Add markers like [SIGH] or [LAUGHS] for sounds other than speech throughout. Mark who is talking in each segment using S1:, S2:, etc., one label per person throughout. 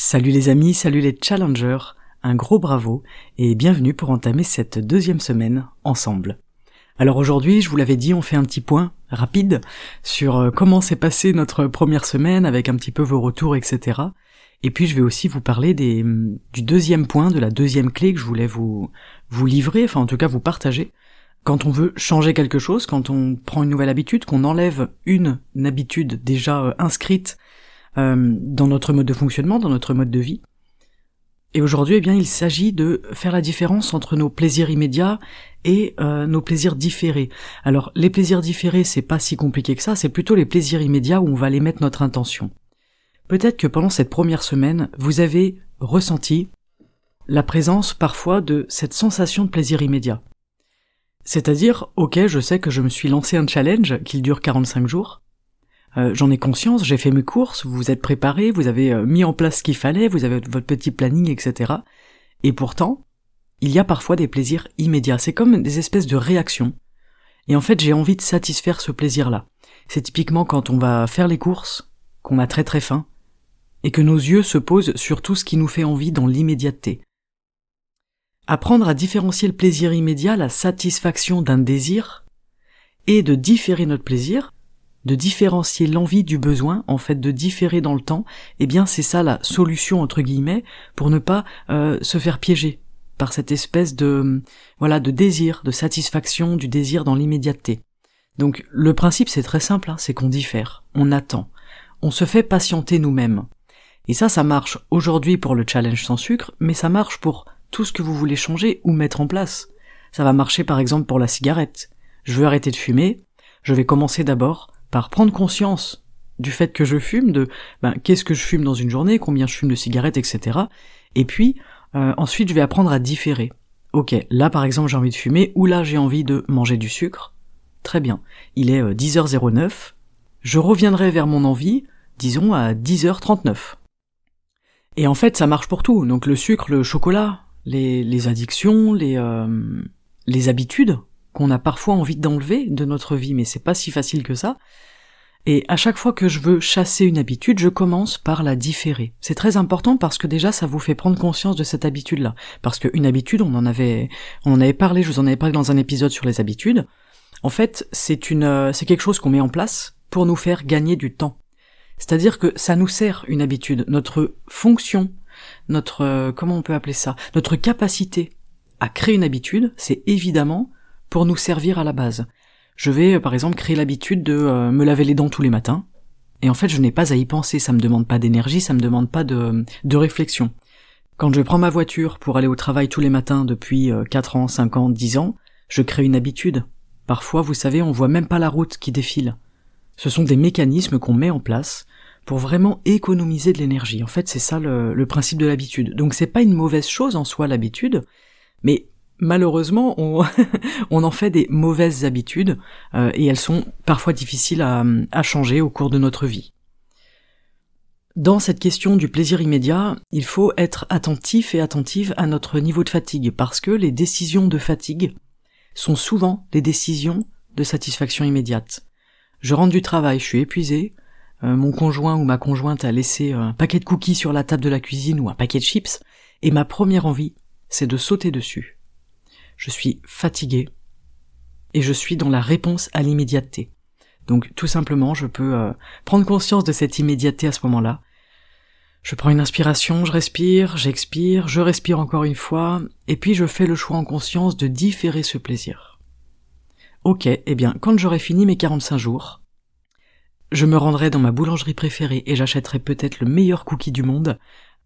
S1: Salut les amis, salut les challengers, un gros bravo et bienvenue pour entamer cette deuxième semaine ensemble. Alors aujourd'hui, je vous l'avais dit, on fait un petit point rapide sur euh, comment s'est passée notre première semaine avec un petit peu vos retours, etc. Et puis je vais aussi vous parler des, mm, du deuxième point, de la deuxième clé que je voulais vous, vous livrer, enfin en tout cas vous partager. Quand on veut changer quelque chose, quand on prend une nouvelle habitude, qu'on enlève une habitude déjà euh, inscrite euh, dans notre mode de fonctionnement, dans notre mode de vie. Et aujourd'hui, eh bien, il s'agit de faire la différence entre nos plaisirs immédiats et euh, nos plaisirs différés. Alors, les plaisirs différés, c'est pas si compliqué que ça, c'est plutôt les plaisirs immédiats où on va aller mettre notre intention. Peut-être que pendant cette première semaine, vous avez ressenti la présence parfois de cette sensation de plaisir immédiat. C'est-à-dire, ok, je sais que je me suis lancé un challenge qui dure 45 jours, euh, j'en ai conscience, j'ai fait mes courses, vous vous êtes préparé, vous avez euh, mis en place ce qu'il fallait, vous avez votre petit planning, etc. Et pourtant, il y a parfois des plaisirs immédiats. C'est comme des espèces de réactions. Et en fait, j'ai envie de satisfaire ce plaisir-là. C'est typiquement quand on va faire les courses, qu'on a très très faim, et que nos yeux se posent sur tout ce qui nous fait envie dans l'immédiateté. Apprendre à différencier le plaisir immédiat, la satisfaction d'un désir, et de différer notre plaisir, de différencier l'envie du besoin, en fait de différer dans le temps, eh bien c'est ça la solution entre guillemets pour ne pas euh, se faire piéger par cette espèce de voilà de désir, de satisfaction du désir dans l'immédiateté. Donc le principe c'est très simple, hein, c'est qu'on diffère, on attend, on se fait patienter nous-mêmes. Et ça, ça marche aujourd'hui pour le challenge sans sucre, mais ça marche pour tout ce que vous voulez changer ou mettre en place. Ça va marcher par exemple pour la cigarette. Je veux arrêter de fumer, je vais commencer d'abord par prendre conscience du fait que je fume, de ben, qu'est-ce que je fume dans une journée, combien je fume de cigarettes, etc. Et puis euh, ensuite je vais apprendre à différer. Ok, là par exemple j'ai envie de fumer, ou là j'ai envie de manger du sucre. Très bien, il est 10h09, euh, je reviendrai vers mon envie, disons à 10h39. Et en fait ça marche pour tout, donc le sucre, le chocolat, les, les addictions, les, euh, les habitudes, qu'on a parfois envie d'enlever de notre vie, mais c'est pas si facile que ça. Et à chaque fois que je veux chasser une habitude, je commence par la différer. C'est très important parce que déjà ça vous fait prendre conscience de cette habitude-là. Parce qu'une habitude, on en avait, on en avait parlé, je vous en avais parlé dans un épisode sur les habitudes. En fait, c'est une, c'est quelque chose qu'on met en place pour nous faire gagner du temps. C'est-à-dire que ça nous sert une habitude. Notre fonction, notre, comment on peut appeler ça, notre capacité à créer une habitude, c'est évidemment pour nous servir à la base. Je vais euh, par exemple créer l'habitude de euh, me laver les dents tous les matins, et en fait je n'ai pas à y penser, ça me demande pas d'énergie, ça me demande pas de, de réflexion. Quand je prends ma voiture pour aller au travail tous les matins depuis 4 euh, ans, 5 ans, 10 ans, je crée une habitude. Parfois, vous savez, on voit même pas la route qui défile. Ce sont des mécanismes qu'on met en place pour vraiment économiser de l'énergie. En fait, c'est ça le, le principe de l'habitude. Donc c'est pas une mauvaise chose en soi l'habitude, mais malheureusement, [LAUGHS] on, en fait des mauvaises habitudes euh, et elles sont parfois difficiles à, à, changer au cours de notre vie. Dans cette question du plaisir immédiat, il faut être attentif et attentive à notre niveau de fatigue parce que les décisions de fatigue sont souvent des décisions de satisfaction immédiate. Je rentre du travail, je suis épuisé, euh, mon conjoint ou ma conjointe a laissé un paquet de cookies sur la table de la cuisine ou un paquet de chips, et ma première envie, c'est de sauter dessus je suis fatigué et je suis dans la réponse à l'immédiateté. Donc tout simplement, je peux euh, prendre conscience de cette immédiateté à ce moment-là. Je prends une inspiration, je respire, j'expire, je respire encore une fois, et puis je fais le choix en conscience de différer ce plaisir. Ok, eh bien, quand j'aurai fini mes 45 jours, je me rendrai dans ma boulangerie préférée et j'achèterai peut-être le meilleur cookie du monde,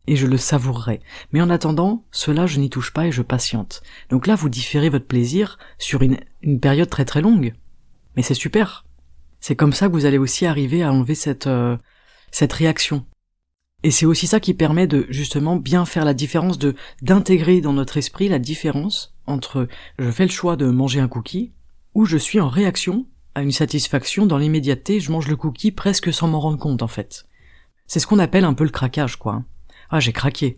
S1: et je le savourerai. Mais en attendant, cela je n'y touche pas et je patiente. Donc là, vous différez votre plaisir sur une, une période très très longue. Mais c'est super. C'est comme ça que vous allez aussi arriver à enlever cette, euh, cette réaction. Et c'est aussi ça qui permet de justement bien faire la différence, de d'intégrer dans notre esprit la différence entre je fais le choix de manger un cookie ou je suis en réaction à une satisfaction dans l'immédiateté, je mange le cookie presque sans m'en rendre compte en fait. C'est ce qu'on appelle un peu le craquage quoi ah j'ai craqué.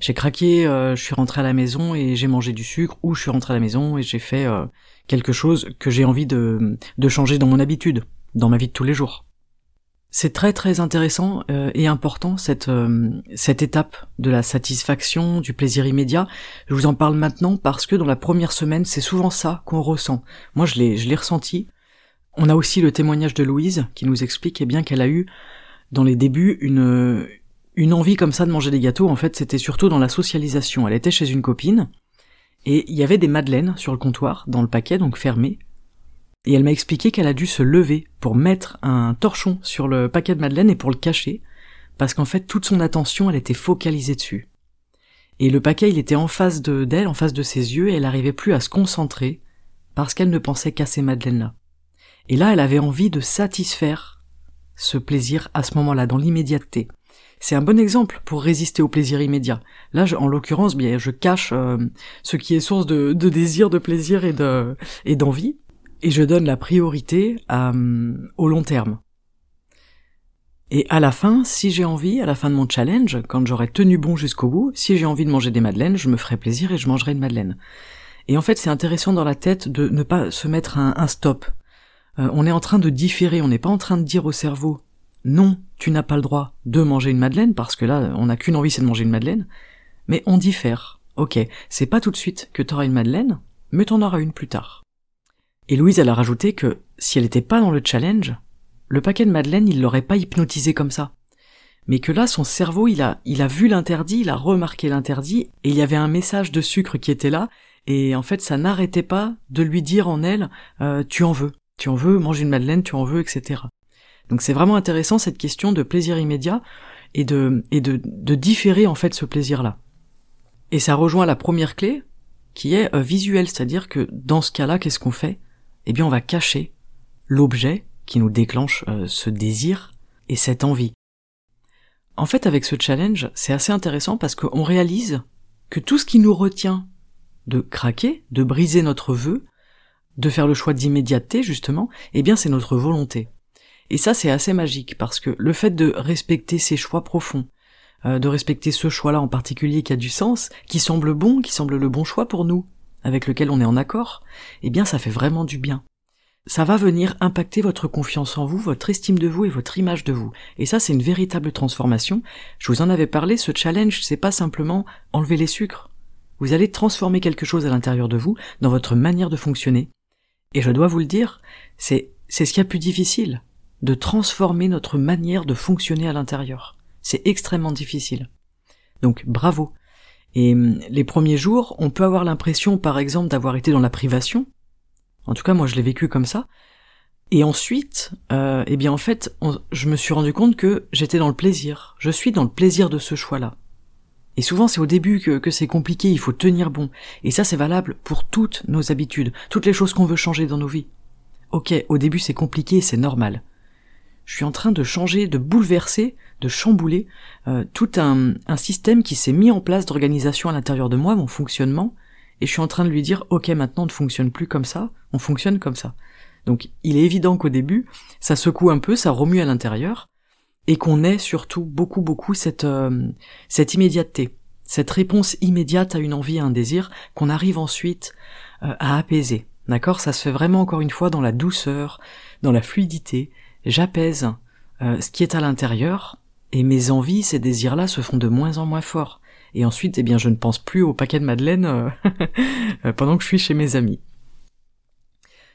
S1: J'ai craqué, euh, je suis rentré à la maison et j'ai mangé du sucre, ou je suis rentré à la maison et j'ai fait euh, quelque chose que j'ai envie de, de changer dans mon habitude, dans ma vie de tous les jours. C'est très très intéressant euh, et important cette cette étape de la satisfaction, du plaisir immédiat. Je vous en parle maintenant parce que dans la première semaine, c'est souvent ça qu'on ressent. Moi, je l'ai je l'ai ressenti. On a aussi le témoignage de Louise qui nous explique eh bien qu'elle a eu dans les débuts une une envie comme ça de manger des gâteaux. En fait, c'était surtout dans la socialisation. Elle était chez une copine et il y avait des madeleines sur le comptoir dans le paquet donc fermé et elle m'a expliqué qu'elle a dû se lever pour mettre un torchon sur le paquet de madeleine et pour le cacher, parce qu'en fait toute son attention elle était focalisée dessus. Et le paquet il était en face de d'elle, en face de ses yeux, et elle n'arrivait plus à se concentrer, parce qu'elle ne pensait qu'à ces madeleines-là. Et là elle avait envie de satisfaire ce plaisir à ce moment-là, dans l'immédiateté. C'est un bon exemple pour résister au plaisir immédiat. Là, en l'occurrence, bien, je cache euh, ce qui est source de, de désir, de plaisir et de et d'envie, et je donne la priorité euh, au long terme. Et à la fin, si j'ai envie, à la fin de mon challenge, quand j'aurai tenu bon jusqu'au bout, si j'ai envie de manger des madeleines, je me ferai plaisir et je mangerai une madeleine. Et en fait, c'est intéressant dans la tête de ne pas se mettre un, un stop. Euh, on est en train de différer, on n'est pas en train de dire au cerveau non, tu n'as pas le droit de manger une madeleine parce que là, on n'a qu'une envie, c'est de manger une madeleine. Mais on diffère. Ok, c'est pas tout de suite que t'auras une madeleine, mais t'en auras une plus tard. Et Louise, elle a rajouté que si elle n'était pas dans le challenge, le paquet de Madeleine, il l'aurait pas hypnotisé comme ça. Mais que là, son cerveau, il a, il a vu l'interdit, il a remarqué l'interdit, et il y avait un message de sucre qui était là, et en fait, ça n'arrêtait pas de lui dire en elle, euh, tu en veux, tu en veux, mange une Madeleine, tu en veux, etc. Donc c'est vraiment intéressant cette question de plaisir immédiat, et de, différer en fait ce plaisir-là. Et ça rejoint la première clé, qui est euh, visuel, c'est-à-dire que dans ce cas-là, qu'est-ce qu'on fait? Eh bien on va cacher l'objet qui nous déclenche euh, ce désir et cette envie. En fait, avec ce challenge, c'est assez intéressant parce qu'on réalise que tout ce qui nous retient de craquer, de briser notre vœu, de faire le choix d'immédiateté, justement, eh bien c'est notre volonté. Et ça, c'est assez magique parce que le fait de respecter ces choix profonds, euh, de respecter ce choix-là en particulier qui a du sens, qui semble bon, qui semble le bon choix pour nous, avec lequel on est en accord, eh bien ça fait vraiment du bien. Ça va venir impacter votre confiance en vous, votre estime de vous et votre image de vous. Et ça, c'est une véritable transformation. Je vous en avais parlé, ce challenge, c'est pas simplement enlever les sucres. Vous allez transformer quelque chose à l'intérieur de vous, dans votre manière de fonctionner. Et je dois vous le dire, c'est, c'est ce qui y a plus difficile. De transformer notre manière de fonctionner à l'intérieur. C'est extrêmement difficile. Donc, bravo. Et hum, les premiers jours, on peut avoir l'impression, par exemple, d'avoir été dans la privation. En tout cas, moi, je l'ai vécu comme ça. Et ensuite, euh, eh bien, en fait, je me suis rendu compte que j'étais dans le plaisir. Je suis dans le plaisir de ce choix-là. Et souvent, c'est au début que, que c'est compliqué, il faut tenir bon. Et ça, c'est valable pour toutes nos habitudes, toutes les choses qu'on veut changer dans nos vies. Ok, au début, c'est compliqué, c'est normal je suis en train de changer, de bouleverser, de chambouler euh, tout un, un, système qui s'est mis en place d'organisation à l'intérieur de moi, mon fonctionnement, et je suis en train de lui dire ok maintenant on ne fonctionne plus comme ça, on fonctionne comme ça. Donc il est évident qu'au début, ça secoue un peu, ça remue à l'intérieur, et qu'on ait surtout beaucoup beaucoup cette, euh, cette immédiateté, cette réponse immédiate à une envie, à un désir, qu'on arrive ensuite euh, à apaiser. D'accord? Ça se fait vraiment encore une fois dans la douceur, dans la fluidité, j'apaise euh, ce qui est à l'intérieur, et mes envies, ces désirs-là se font de moins en moins forts. Et ensuite, eh bien, je ne pense plus au paquet de madeleine euh, [LAUGHS] euh, pendant que je suis chez mes amis.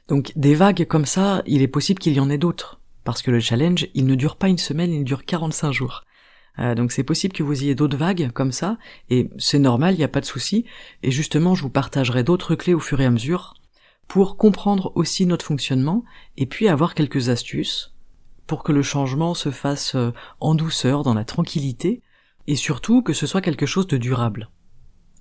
S1: Donc, des vagues comme ça, il est possible qu'il y en ait d'autres. Parce que le challenge, il ne dure pas une semaine, il dure 45 jours. donc c'est possible que vous ayez d'autres vagues comme ça, et c'est normal, il n'y a pas de souci. Et justement, je vous partagerai d'autres clés au fur et à mesure pour comprendre aussi notre fonctionnement, et puis avoir quelques astuces pour que le changement se fasse euh, en douceur, dans la tranquillité, et surtout que ce soit quelque chose de durable.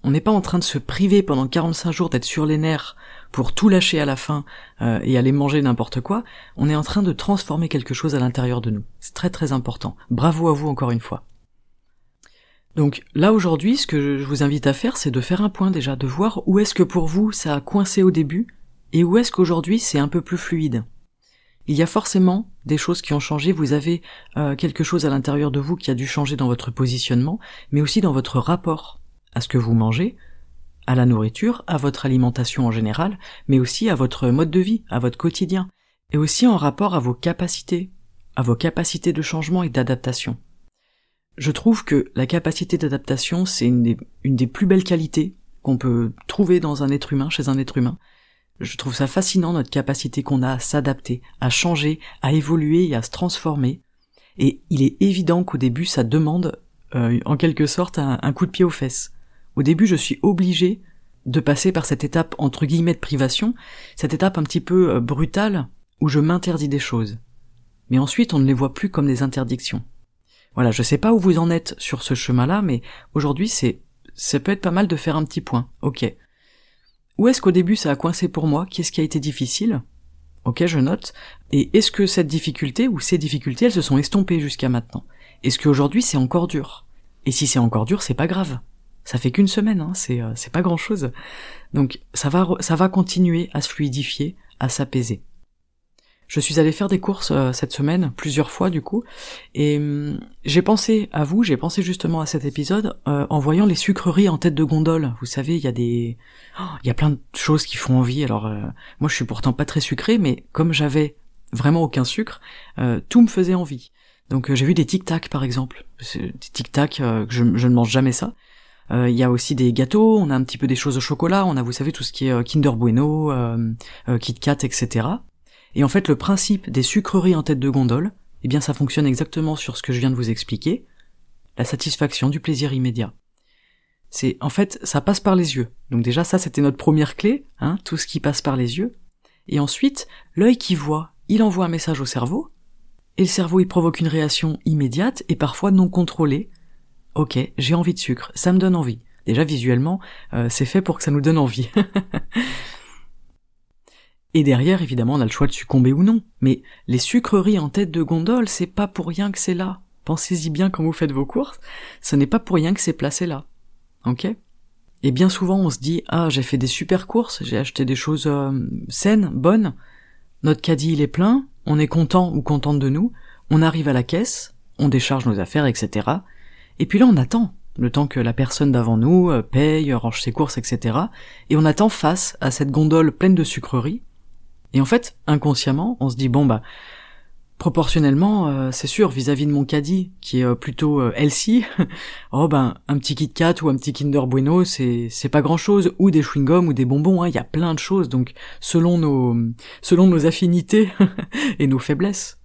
S1: On n'est pas en train de se priver pendant 45 jours d'être sur les nerfs pour tout lâcher à la fin euh, et aller manger n'importe quoi, on est en train de transformer quelque chose à l'intérieur de nous. C'est très très important. Bravo à vous encore une fois. Donc là aujourd'hui, ce que je vous invite à faire, c'est de faire un point déjà, de voir où est-ce que pour vous ça a coincé au début et où est-ce qu'aujourd'hui c'est un peu plus fluide. Il y a forcément des choses qui ont changé, vous avez euh, quelque chose à l'intérieur de vous qui a dû changer dans votre positionnement, mais aussi dans votre rapport à ce que vous mangez, à la nourriture, à votre alimentation en général, mais aussi à votre mode de vie, à votre quotidien, et aussi en rapport à vos capacités, à vos capacités de changement et d'adaptation. Je trouve que la capacité d'adaptation, c'est une des, une des plus belles qualités qu'on peut trouver dans un être humain, chez un être humain. Je trouve ça fascinant, notre capacité qu'on a à s'adapter, à changer, à évoluer et à se transformer. Et il est évident qu'au début, ça demande, euh, en quelque sorte, un, coup de pied aux fesses. Au début, je suis obligé de passer par cette étape, entre guillemets, de privation, cette étape un petit peu euh, brutale, où je m'interdis des choses. Mais ensuite, on ne les voit plus comme des interdictions. Voilà, je sais pas où vous en êtes sur ce chemin-là, mais aujourd'hui, c'est, ça peut être pas mal de faire un petit point. Ok. Où est-ce qu'au début ça a coincé pour moi? Qu'est-ce qui a été difficile? Ok, je note. Et est-ce que cette difficulté ou ces difficultés, elles se sont estompées jusqu'à maintenant? Est-ce qu'aujourd'hui c'est encore dur? Et si c'est encore dur, c'est pas grave. Ça fait qu'une semaine, hein, c'est euh, pas grand chose. Donc ça va ça va continuer à se fluidifier, à s'apaiser. Je suis allé faire des courses euh, cette semaine, plusieurs fois du coup, et hum, j'ai pensé à vous, j'ai pensé justement à cet épisode euh, en voyant les sucreries en tête de gondole. Vous savez, il y a des, oh, il y a plein de choses qui font envie. Alors euh, moi, je suis pourtant pas très sucré, mais comme j'avais vraiment aucun sucre, tout me faisait envie. Donc j'ai vu des tic tac par exemple, des tic tac, je, je ne mange jamais ça. Il y a aussi des gâteaux, on a un petit peu des choses au chocolat, on a, vous savez, tout ce qui est Kinder Bueno, Kit Kat, etc. Et en fait, le principe des sucreries en tête de gondole, eh bien, ça fonctionne exactement sur ce que je viens de vous expliquer. La satisfaction du plaisir immédiat. C'est, en fait, ça passe par les yeux. Donc déjà, ça, c'était notre première clé, hein, tout ce qui passe par les yeux. Et ensuite, l'œil qui voit, il envoie un message au cerveau, et le cerveau, il provoque une réaction immédiate et parfois non contrôlée. Ok, j'ai envie de sucre, ça me donne envie. Déjà, visuellement, euh, c'est fait pour que ça nous donne envie. [LAUGHS] Et derrière, évidemment, on a le choix de succomber ou non. Mais les sucreries en tête de gondole, c'est pas pour rien que c'est là. Pensez-y bien quand vous faites vos courses. Ce n'est pas pour rien que c'est placé là. Ok? Et bien souvent, on se dit, ah, j'ai fait des super courses, j'ai acheté des choses euh, saines, bonnes. Notre caddie, il est plein, on est content ou contente de nous, on arrive à la caisse, on décharge nos affaires, etc. Et puis là, on attend, le temps que la personne d'avant nous euh, paye, range ses courses, etc. Et on attend face à cette gondole pleine de sucreries, et en fait, inconsciemment, on se dit bon bah proportionnellement, euh, c'est sûr, vis-à-vis de mon caddie, qui est euh, plutôt euh, healthy, [LAUGHS] oh ben un petit Kit Kat ou un petit Kinder Bueno, c'est c'est pas grand-chose, ou des chewing-gums ou des bonbons, hein, il y a plein de choses, donc selon nos selon nos affinités [LAUGHS] et nos faiblesses.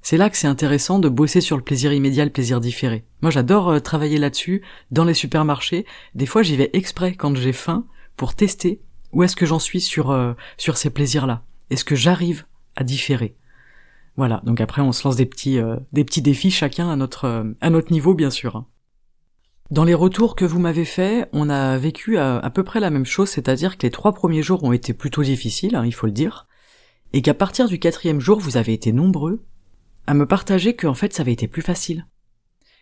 S1: C'est là que c'est intéressant de bosser sur le plaisir immédiat, le plaisir différé. Moi j'adore euh, travailler là-dessus, dans les supermarchés, des fois j'y vais exprès quand j'ai faim, pour tester où est-ce que j'en suis sur sur ces plaisirs-là. Est-ce que j'arrive à différer? Voilà, donc après on se lance des petits, euh, des petits défis chacun à notre, euh, à notre niveau bien sûr. Hein. Dans les retours que vous m'avez faits, on a vécu à, peu près la même chose, c'est-à-dire que les trois premiers jours ont été plutôt difficiles, hein, il faut le dire, et qu'à partir du quatrième jour, vous avez été nombreux à me partager que en fait ça avait été plus facile.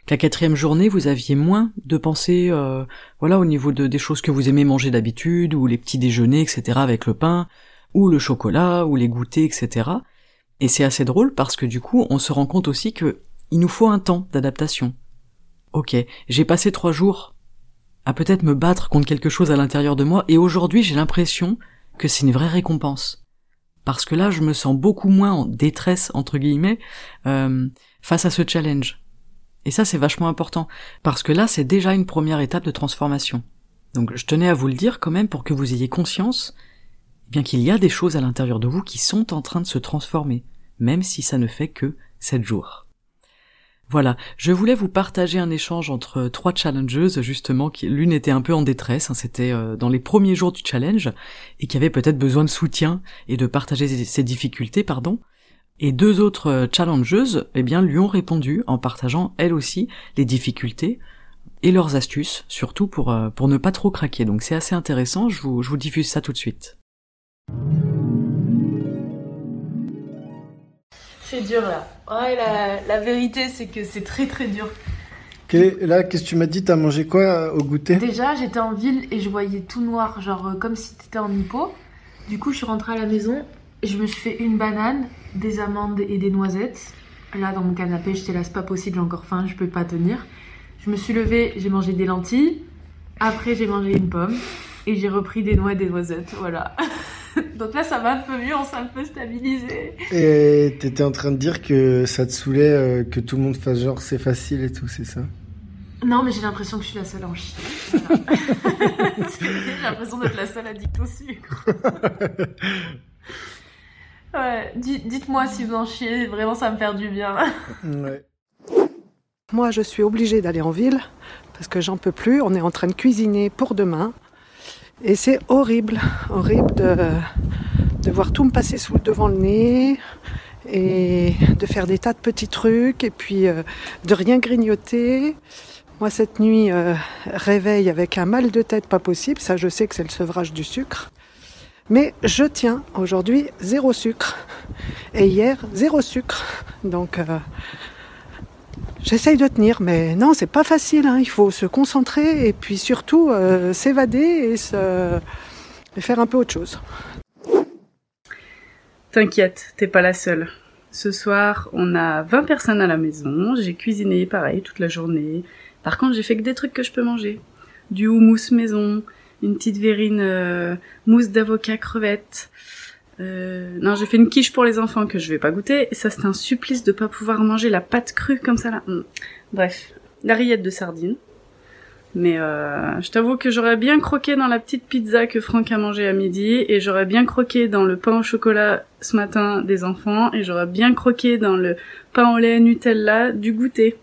S1: Que la quatrième journée, vous aviez moins de pensées, euh, voilà, au niveau de, des choses que vous aimez manger d'habitude, ou les petits déjeuners, etc. avec le pain, ou le chocolat, ou les goûters, etc. Et c'est assez drôle parce que du coup, on se rend compte aussi que il nous faut un temps d'adaptation. Ok, j'ai passé trois jours à peut-être me battre contre quelque chose à l'intérieur de moi, et aujourd'hui j'ai l'impression que c'est une vraie récompense. Parce que là, je me sens beaucoup moins en détresse, entre guillemets, euh, face à ce challenge. Et ça, c'est vachement important, parce que là, c'est déjà une première étape de transformation. Donc je tenais à vous le dire quand même pour que vous ayez conscience bien qu'il y a des choses à l'intérieur de vous qui sont en train de se transformer, même si ça ne fait que 7 jours. Voilà, je voulais vous partager un échange entre trois challengeuses, justement, qui l'une était un peu en détresse, hein, c'était euh, dans les premiers jours du challenge, et qui avait peut-être besoin de soutien et de partager ses difficultés, pardon. Et deux autres euh, challengeuses, eh bien, lui ont répondu en partageant elles aussi les difficultés et leurs astuces, surtout pour, euh, pour ne pas trop craquer. Donc c'est assez intéressant, je vous diffuse ça tout de suite.
S2: C'est dur là. Ouais, la, vérité, c'est que c'est très très dur.
S3: Ok, là, qu'est-ce que tu m'as dit? T'as mangé quoi euh, au goûter?
S2: Déjà, j'étais en ville et je voyais tout noir, genre euh, comme si t'étais en hippo. Du coup, je suis rentrée à la maison, je me suis fait une banane, des amandes et des noisettes. Là, dans mon canapé, j'étais là, c'est pas possible, j'ai encore faim, je peux pas tenir. Je me suis levée, j'ai mangé des lentilles. Après, j'ai mangé une pomme et j'ai repris des noix et des noisettes. Voilà. [LAUGHS] [LAUGHS] Donc là, ça va un peu mieux, on s'est un peu stabilisé.
S3: Et t'étais en train de dire que ça te saoulait euh, que tout le monde fasse genre c'est facile et tout, c'est ça?
S2: Non, mais j'ai l'impression que je suis la seule en chie. [LAUGHS] j'ai l'impression d'être la seule addict au sucre. [LAUGHS] ouais, dites-moi si vous en chiez, vraiment ça me fait du bien. ouais.
S4: Moi, je suis obligée d'aller en ville parce que j'en peux plus. On est en train de cuisiner pour demain. Et c'est horrible, horrible de, voir tout me passer sous, devant le nez et de faire des tas de petits trucs et puis euh, de rien grignoter. Moi, cette nuit, euh, réveille avec un mal de tête pas possible. Ça, je sais que c'est le sevrage du sucre. Mais je tiens aujourd'hui zéro sucre. Et hier, zéro sucre. Donc, euh, J'essaye de tenir, mais non, c'est pas facile. Hein. Il faut se concentrer et puis surtout euh, s'évader et, se... et faire un peu autre chose.
S5: T'inquiète, t'es pas la seule. Ce soir, on a 20 personnes à la maison. J'ai cuisiné pareil toute la journée. Par contre, j'ai fait que des trucs que je peux manger. Du houmous maison, une petite verrine euh, mousse d'avocat crevette, euh, non, j'ai fait une quiche pour les enfants que je vais pas goûter. Et ça, c'est un supplice de pas pouvoir manger la pâte crue comme ça là. Hmm. Bref, la rillette de sardines. Mais euh, je t'avoue que j'aurais bien croqué dans la petite pizza que Franck a mangé à midi, et j'aurais bien croqué dans le pain au chocolat ce matin des enfants, et j'aurais bien croqué dans le pain au lait Nutella du goûter.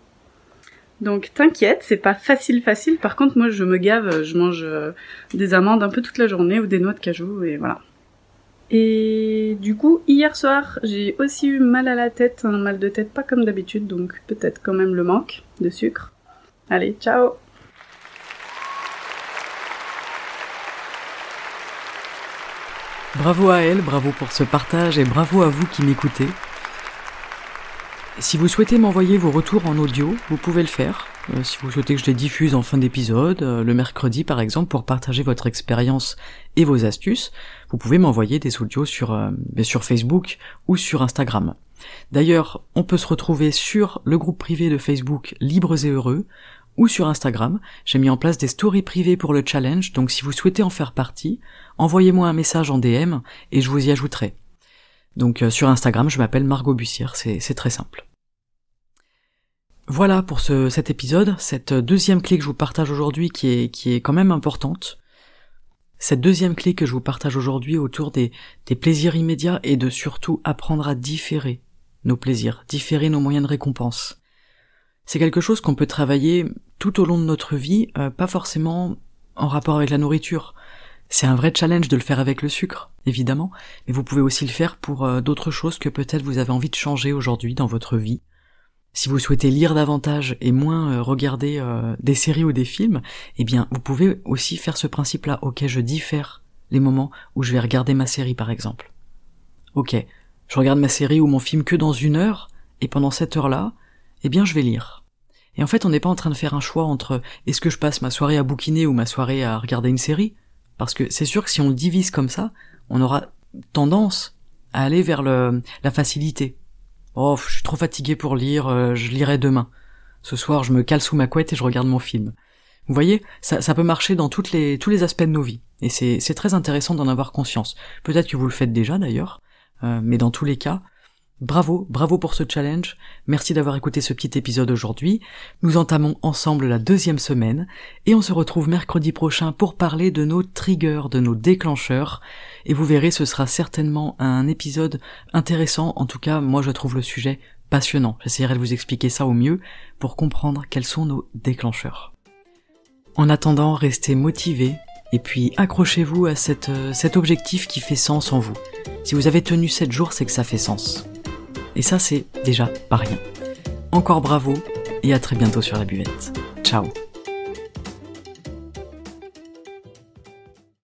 S5: Donc t'inquiète, c'est pas facile facile. Par contre, moi je me gave, je mange euh, des amandes un peu toute la journée ou des noix de cajou, et voilà. Et du coup, hier soir, j'ai aussi eu mal à la tête, un mal de tête pas comme d'habitude, donc peut-être quand même le manque de sucre. Allez, ciao
S1: Bravo à elle, bravo pour ce partage et bravo à vous qui m'écoutez. Si vous souhaitez m'envoyer vos retours en audio, vous pouvez le faire. Euh, si vous souhaitez que je les diffuse en fin d'épisode, euh, le mercredi par exemple, pour partager votre expérience et vos astuces, vous pouvez m'envoyer des audios euh, sur Facebook ou sur Instagram. D'ailleurs, on peut se retrouver sur le groupe privé de Facebook Libres et Heureux ou sur Instagram. J'ai mis en place des stories privées pour le challenge, donc si vous souhaitez en faire partie, envoyez-moi un message en DM et je vous y ajouterai. Donc euh, sur Instagram, je m'appelle Margot Bussière, c'est très simple. Voilà pour ce, cet épisode, cette deuxième clé que je vous partage aujourd'hui qui est, qui est quand même importante. Cette deuxième clé que je vous partage aujourd'hui autour des, des plaisirs immédiats et de surtout apprendre à différer nos plaisirs, différer nos moyens de récompense. C'est quelque chose qu'on peut travailler tout au long de notre vie, euh, pas forcément en rapport avec la nourriture. C'est un vrai challenge de le faire avec le sucre, évidemment, mais vous pouvez aussi le faire pour euh, d'autres choses que peut-être vous avez envie de changer aujourd'hui dans votre vie. Si vous souhaitez lire davantage et moins euh, regarder euh, des séries ou des films, eh bien vous pouvez aussi faire ce principe-là. Ok, je diffère les moments où je vais regarder ma série par exemple. Ok, je regarde ma série ou mon film que dans une heure, et pendant cette heure-là, eh bien je vais lire. Et en fait, on n'est pas en train de faire un choix entre est-ce que je passe ma soirée à bouquiner ou ma soirée à regarder une série, parce que c'est sûr que si on le divise comme ça, on aura tendance à aller vers le, la facilité. Oh, je suis trop fatigué pour lire, euh, je lirai demain. Ce soir, je me cale sous ma couette et je regarde mon film. Vous voyez, ça, peut marcher dans toutes les, tous les aspects de nos vies. Et c'est, c'est très intéressant d'en avoir conscience. Peut-être que vous le faites déjà d'ailleurs, euh, mais dans tous les cas, Bravo, bravo pour ce challenge. Merci d'avoir écouté ce petit épisode aujourd'hui. Nous entamons ensemble la deuxième semaine et on se retrouve mercredi prochain pour parler de nos triggers, de nos déclencheurs. Et vous verrez, ce sera certainement un épisode intéressant. En tout cas, moi je trouve le sujet passionnant. J'essaierai de vous expliquer ça au mieux pour comprendre quels sont nos déclencheurs. En attendant, restez motivés et puis accrochez-vous à euh, cet objectif qui fait sens en vous. Si vous avez tenu 7 jours, c'est que ça fait sens. Et ça, c'est déjà pas rien. Encore bravo et à très bientôt sur la buvette. Ciao